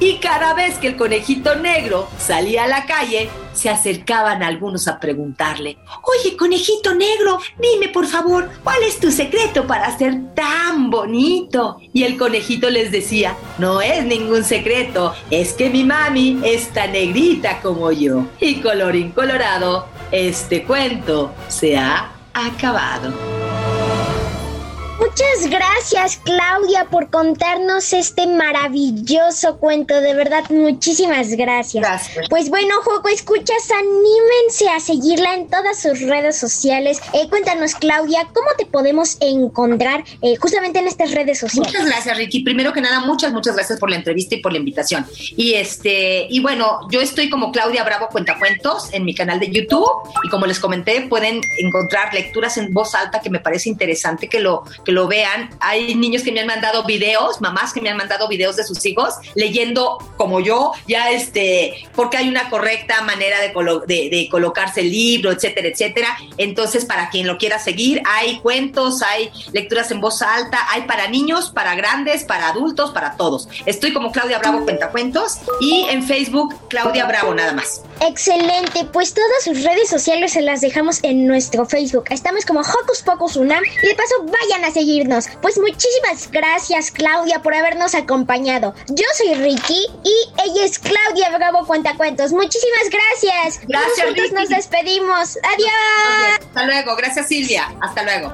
Y cada vez que el conejito negro salía a la calle, se acercaban algunos a preguntarle, Oye, conejito negro, dime por favor, ¿cuál es tu secreto para ser tan bonito? Y el conejito les decía, no es ningún secreto, es que mi mami es tan negrita como yo. Y colorín colorado, este cuento se ha acabado. Gracias Claudia por contarnos este maravilloso cuento, de verdad muchísimas gracias. Pues bueno, Juego Escuchas, anímense a seguirla en todas sus redes sociales. Eh, cuéntanos Claudia, ¿cómo te podemos encontrar eh, justamente en estas redes sociales? Muchas gracias, Ricky. Primero que nada, muchas, muchas gracias por la entrevista y por la invitación. Y este, y bueno, yo estoy como Claudia Bravo Cuentacuentos en mi canal de YouTube. Y como les comenté, pueden encontrar lecturas en voz alta que me parece interesante que lo, que lo vean. Hay niños que me han mandado videos, mamás que me han mandado videos de sus hijos leyendo como yo, ya este, porque hay una correcta manera de, colo- de- de colocarse el libro, etcétera, etcétera. Entonces, para quien lo quiera seguir, hay cuentos, hay lecturas en voz alta, hay para niños, para grandes, para adultos, para todos. Estoy como Claudia Bravo Cuentacuentos y en Facebook Claudia Bravo nada más. Excelente, pues todas sus redes sociales se las dejamos en nuestro Facebook. Estamos como Hocus Pocus Unam y de paso vayan a seguirnos. Pues muchísimas gracias Claudia por habernos acompañado. Yo soy Ricky y ella es Claudia Bravo Cuentacuentos. Muchísimas gracias. Gracias, Todos juntos Ricky. nos despedimos. Adiós. Hasta luego, gracias Silvia. Hasta luego.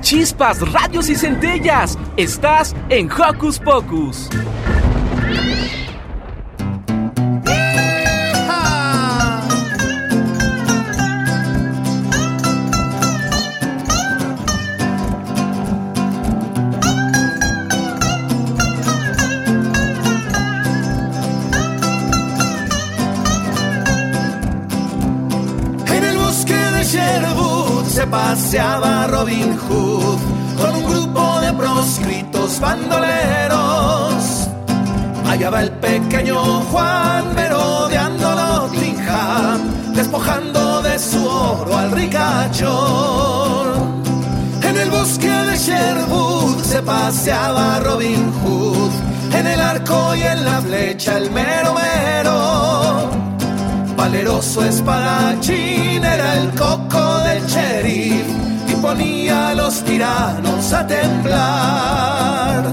Chispas, radios y centellas. Estás en Hocus Pocus. Paseaba Robin Hood con un grupo de proscritos bandoleros. Allá va el pequeño Juan merodeando Nottingham, despojando de su oro al ricachón. En el bosque de Sherwood se paseaba Robin Hood, en el arco y en la flecha el mero. Valeroso espadachín era el coco y ponía a los tiranos a temblar.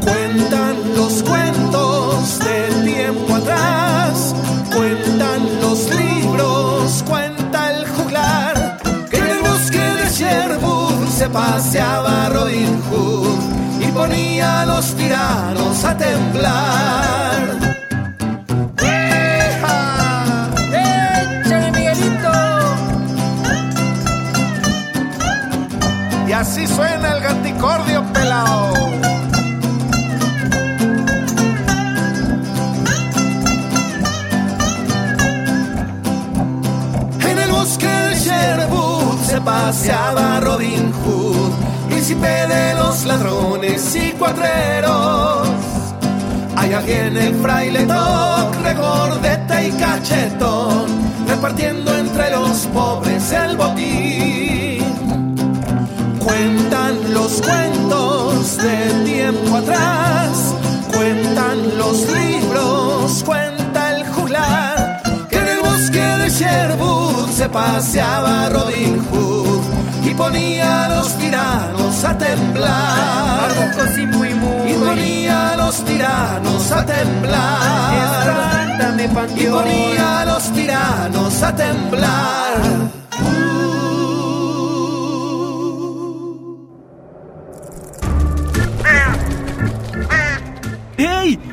Cuentan los cuentos del tiempo atrás, cuentan los libros, cuenta el juglar, que en el bosque de Sherwood se paseaba Robin Hood y ponía a los tiranos a temblar. En el bosque de Sherwood se paseaba Robin Hood, príncipe de los ladrones y cuatreros. Allá viene el fraile Toc, regordeta y cachetón, repartiendo entre los pobres el botín. Cuentan los cuentos del tiempo atrás, cuentan los libros, cuenta el juglar, que en el bosque de Sherwood se paseaba Robin Hood y ponía a los tiranos a temblar. Y ponía a los tiranos a temblar. Y ponía a los tiranos a temblar.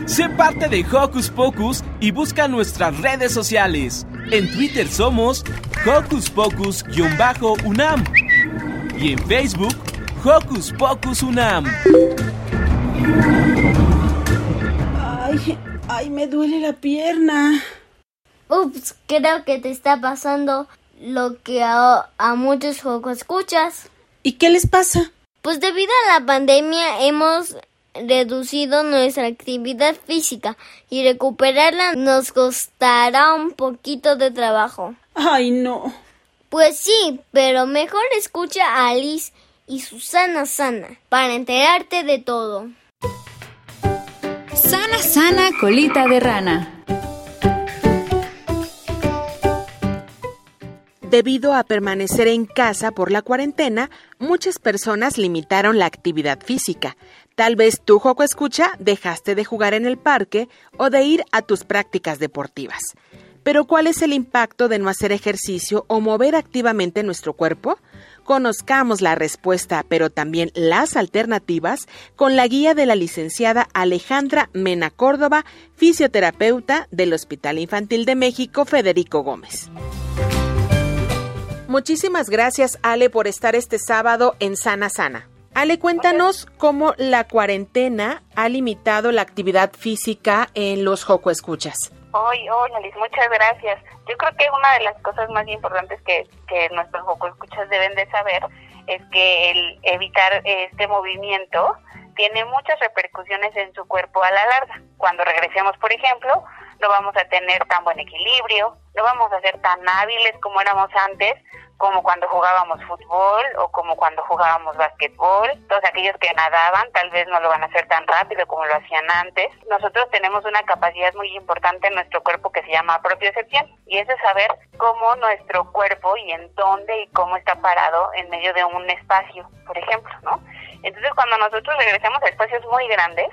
Sé parte de Hocus Pocus y busca nuestras redes sociales. En Twitter somos Hocus Pocus-UNAM y en Facebook Hocus Pocus UNAM. Ay, ay, me duele la pierna. Ups, creo que te está pasando lo que a, a muchos juegos escuchas. ¿Y qué les pasa? Pues debido a la pandemia hemos reducido nuestra actividad física y recuperarla nos costará un poquito de trabajo. Ay, no. Pues sí, pero mejor escucha a Alice y Susana Sana para enterarte de todo. Sana, sana, colita de rana. Debido a permanecer en casa por la cuarentena, muchas personas limitaron la actividad física. Tal vez tú, Joco Escucha, dejaste de jugar en el parque o de ir a tus prácticas deportivas. Pero ¿cuál es el impacto de no hacer ejercicio o mover activamente nuestro cuerpo? Conozcamos la respuesta, pero también las alternativas, con la guía de la licenciada Alejandra Mena Córdoba, fisioterapeuta del Hospital Infantil de México Federico Gómez. Muchísimas gracias, Ale, por estar este sábado en Sana Sana. Ale, cuéntanos cómo la cuarentena ha limitado la actividad física en los Joco Escuchas. Hoy, hola Liz, muchas gracias. Yo creo que una de las cosas más importantes que, que nuestros Joco Escuchas deben de saber es que el evitar este movimiento tiene muchas repercusiones en su cuerpo a la larga. Cuando regresemos, por ejemplo, no vamos a tener tan buen equilibrio, no vamos a ser tan hábiles como éramos antes, como cuando jugábamos fútbol o como cuando jugábamos básquetbol. Todos aquellos que nadaban tal vez no lo van a hacer tan rápido como lo hacían antes. Nosotros tenemos una capacidad muy importante en nuestro cuerpo que se llama propiocepción y es de saber cómo nuestro cuerpo y en dónde y cómo está parado en medio de un espacio, por ejemplo, ¿no? Entonces cuando nosotros regresemos a espacios muy grandes,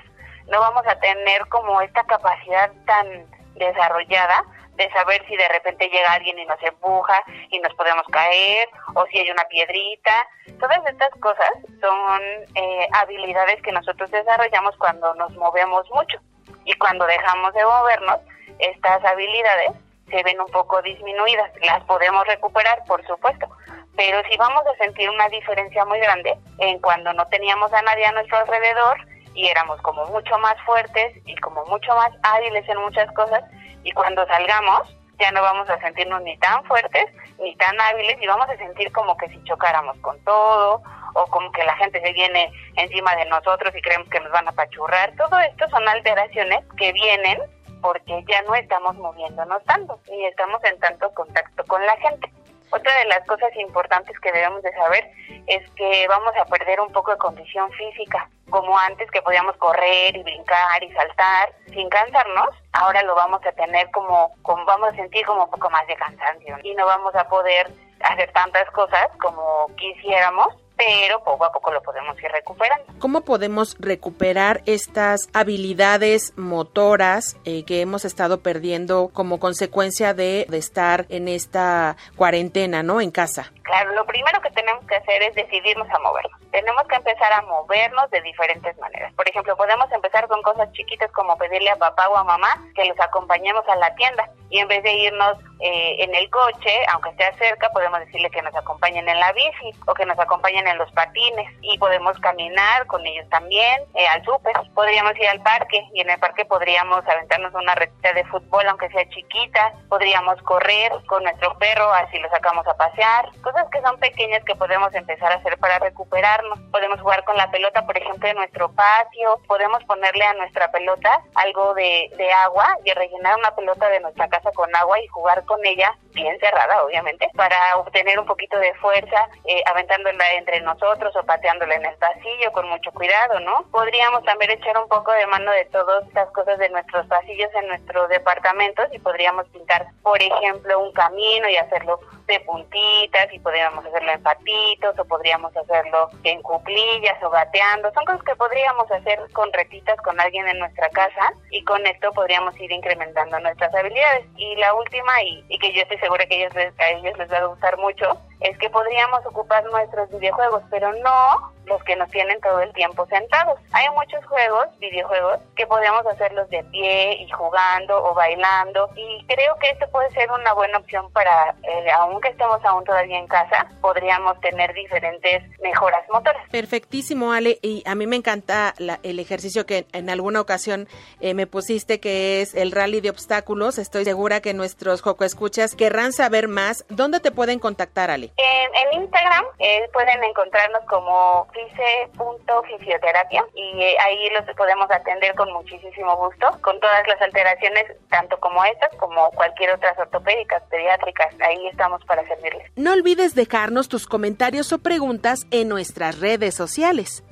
no vamos a tener como esta capacidad tan desarrollada de saber si de repente llega alguien y nos empuja y nos podemos caer o si hay una piedrita. Todas estas cosas son eh, habilidades que nosotros desarrollamos cuando nos movemos mucho y cuando dejamos de movernos, estas habilidades se ven un poco disminuidas. Las podemos recuperar, por supuesto, pero si vamos a sentir una diferencia muy grande en cuando no teníamos a nadie a nuestro alrededor y éramos como mucho más fuertes y como mucho más hábiles en muchas cosas y cuando salgamos ya no vamos a sentirnos ni tan fuertes ni tan hábiles y vamos a sentir como que si chocáramos con todo o como que la gente se viene encima de nosotros y creemos que nos van a pachurrar. Todo esto son alteraciones que vienen porque ya no estamos moviéndonos tanto ni estamos en tanto contacto con la gente. Otra de las cosas importantes que debemos de saber es que vamos a perder un poco de condición física, como antes que podíamos correr y brincar y saltar sin cansarnos, ahora lo vamos a tener como, como vamos a sentir como un poco más de cansancio y no vamos a poder hacer tantas cosas como quisiéramos pero poco a poco lo podemos ir recuperando. ¿Cómo podemos recuperar estas habilidades motoras eh, que hemos estado perdiendo como consecuencia de, de, estar en esta cuarentena, ¿no? En casa. Claro, lo primero que tenemos que hacer es decidirnos a movernos. Tenemos que empezar a movernos de diferentes maneras. Por ejemplo, podemos empezar con cosas chiquitas como pedirle a papá o a mamá que los acompañemos a la tienda y en vez de irnos eh, en el coche, aunque esté cerca, podemos decirle que nos acompañen en la bici o que nos acompañen en los patines y podemos caminar con ellos también eh, al súper. Podríamos ir al parque y en el parque podríamos aventarnos una receta de fútbol aunque sea chiquita. Podríamos correr con nuestro perro así lo sacamos a pasear. Cosas que son pequeñas que podemos empezar a hacer para recuperarnos. Podemos jugar con la pelota, por ejemplo, en nuestro patio. Podemos ponerle a nuestra pelota algo de, de agua y rellenar una pelota de nuestra casa con agua y jugar con ella, bien cerrada obviamente, para obtener un poquito de fuerza, eh, aventándola entre nosotros o pateándola en el pasillo con mucho cuidado, ¿no? Podríamos también echar un poco de mano de todas estas cosas de nuestros pasillos en nuestros departamentos y podríamos pintar, por ejemplo, un camino y hacerlo de puntitas y podríamos hacerlo en patitos o podríamos hacerlo en cuclillas o gateando. Son cosas que podríamos hacer con retitas con alguien en nuestra casa y con esto podríamos ir incrementando nuestras habilidades. Y la última, y, y que yo estoy segura que ellos les, a ellos les va a gustar mucho, es que podríamos ocupar nuestros videojuegos, pero no los que nos tienen todo el tiempo sentados. Hay muchos juegos, videojuegos, que podríamos hacerlos de pie y jugando o bailando y creo que esto puede ser una buena opción para, eh, aunque estemos aún todavía en casa, podríamos tener diferentes mejoras motoras. Perfectísimo, Ale, y a mí me encanta la, el ejercicio que en alguna ocasión eh, me pusiste, que es el rally de obstáculos. Estoy segura que nuestros Joco Escuchas querrán saber más. ¿Dónde te pueden contactar, Ale? En, Instagram eh, pueden encontrarnos como fice.fisioterapia y eh, ahí los podemos atender con muchísimo gusto, con todas las alteraciones, tanto como estas como cualquier otras ortopédicas, pediátricas. Ahí estamos para servirles. No olvides dejarnos tus comentarios o preguntas en nuestras redes sociales.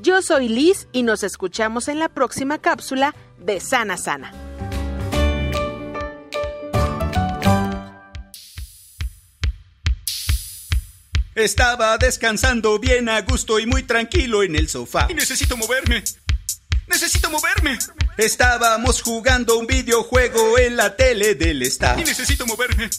Yo soy Liz y nos escuchamos en la próxima cápsula de Sana Sana. Estaba descansando bien a gusto y muy tranquilo en el sofá. Y necesito moverme. Necesito moverme. Estábamos jugando un videojuego en la tele del staff. Y necesito moverme.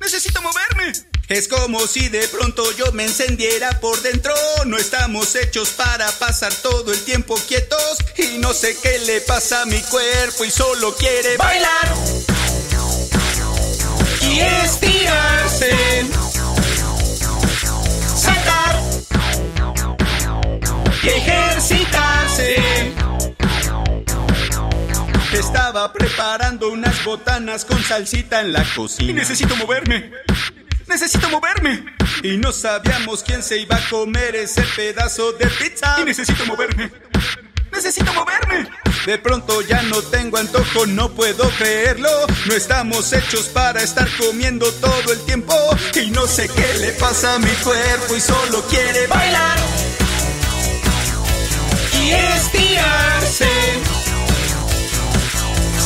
Necesito moverme. Es como si de pronto yo me encendiera por dentro. No estamos hechos para pasar todo el tiempo quietos. Y no sé qué le pasa a mi cuerpo y solo quiere bailar. Y estirarse. Ejercitarse. Estaba preparando unas botanas con salsita en la cocina. Y necesito moverme. Necesito moverme. Y no sabíamos quién se iba a comer ese pedazo de pizza. Y necesito moverme. Necesito moverme. De pronto ya no tengo antojo, no puedo creerlo. No estamos hechos para estar comiendo todo el tiempo. Y no sé qué le pasa a mi cuerpo y solo quiere bailar. Y estirarse.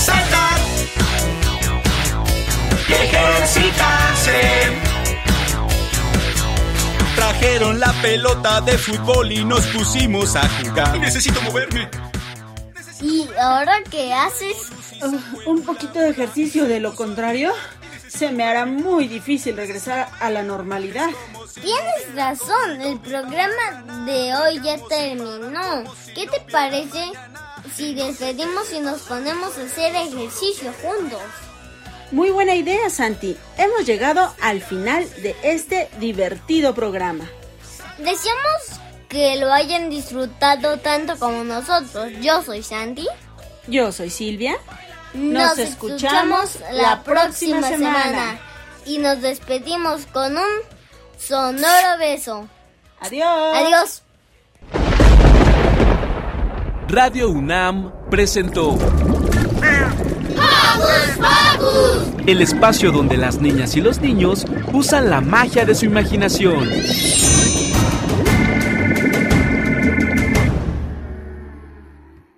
Saltar. Y ejercitarse. Trajeron la pelota de fútbol y nos pusimos a jugar. Y necesito moverme. ¿Y ahora qué haces? Uh, un poquito de ejercicio, de lo contrario, se me hará muy difícil regresar a la normalidad. Tienes razón, el programa de hoy ya terminó. ¿Qué te parece si despedimos y nos ponemos a hacer ejercicio juntos? Muy buena idea, Santi. Hemos llegado al final de este divertido programa. Deseamos que lo hayan disfrutado tanto como nosotros. Yo soy Santi. Yo soy Silvia. Nos, escuchamos la próxima semana. Y nos despedimos con un sonoro beso. Adiós. Adiós. Radio UNAM presentó ¡Vamos, el espacio donde las niñas y los niños usan la magia de su imaginación.